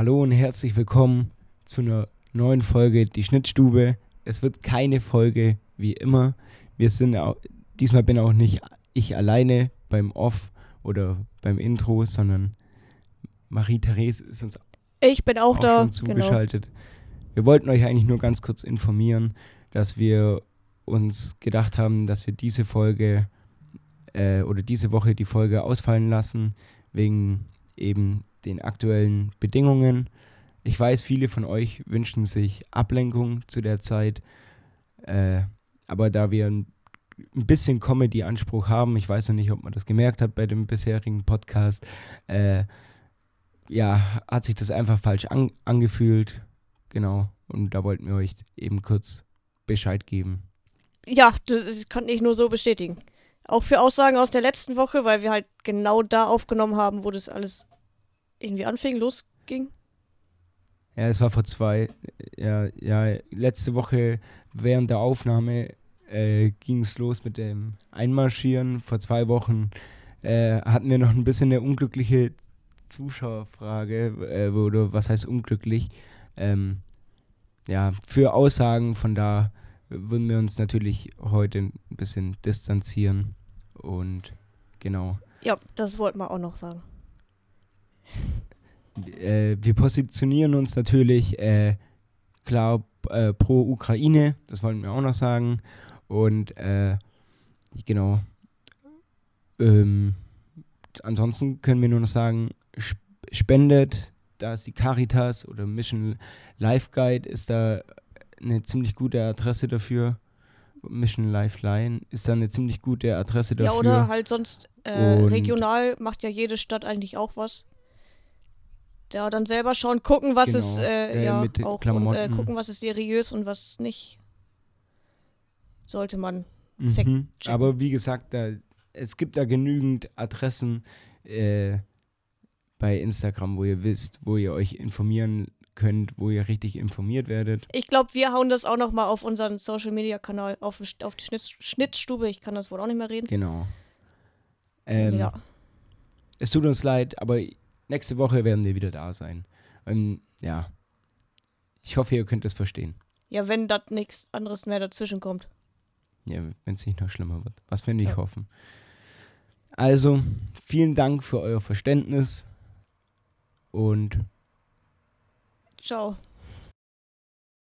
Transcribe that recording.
Hallo und herzlich willkommen zu einer neuen Folge Die Schnittstube. Es wird keine Folge wie immer. Wir sind auch, diesmal bin auch nicht ich alleine beim Off oder beim Intro, sondern Marie-Therese ist uns Ich bin auch, auch da. schon zugeschaltet. Wir wollten euch eigentlich nur ganz kurz informieren, dass wir uns gedacht haben, dass wir diese Folge äh, oder diese Woche die Folge ausfallen lassen, wegen eben den aktuellen Bedingungen. Ich weiß, viele von euch wünschen sich Ablenkung zu der Zeit, äh, aber da wir ein, bisschen Comedy-Anspruch haben, ich weiß noch nicht, ob man das gemerkt hat bei dem bisherigen Podcast, äh, ja, hat sich das einfach falsch an, angefühlt. Genau. Und da wollten wir euch eben kurz Bescheid geben. Ja, das, kann ich nur so bestätigen. Auch für Aussagen aus der letzten Woche, weil wir halt genau da aufgenommen haben, wo das alles irgendwie anfing, losging. Ja, es war vor zwei, ja, ja, letzte Woche während der Aufnahme äh, ging es los mit dem Einmarschieren. Vor zwei Wochen äh, hatten wir noch ein bisschen eine unglückliche Zuschauerfrage, äh, oder was heißt unglücklich? Ähm, ja, für Aussagen von da würden wir uns natürlich heute ein bisschen distanzieren und genau. Ja, das wollten wir auch noch sagen. Äh, wir positionieren uns natürlich äh, klar äh, pro Ukraine, das wollten wir auch noch sagen. Und äh, genau. Ähm, ansonsten können wir nur noch sagen, sp spendet, da ist die Caritas oder Mission Life Guide ist da eine ziemlich gute Adresse dafür. Mission Lifeline ist da eine ziemlich gute Adresse dafür. Ja, oder halt sonst äh, regional macht ja jede Stadt eigentlich auch was. Ja, dann selber schauen, gucken, was ist Genau, äh, äh, ja auch und, äh, gucken, was ist seriös und was nicht. Sollte man. Mhm. Aber wie gesagt, da, es gibt da genügend Adressen äh, bei Instagram, wo ihr wisst, wo ihr euch informieren könnt, wo ihr richtig informiert werdet. Ich glaube, wir hauen das auch noch mal auf unseren Social Media Kanal, auf, auf die Schnitt, Schnittstube. Ich kann das wohl auch nicht mehr reden. Genau. Ähm, ja. Es tut uns leid, aber nächste Woche werden wir wieder da sein. Ähm, ja. Ich hoffe, ihr könnt es verstehen. ja, wenn da nichts anderes mehr dazwischen kommt. Ja, wenn es nicht noch schlimmer wird. Was wir nicht Ja. hoffen. Also, vielen Dank für euer Verständnis und Ciao.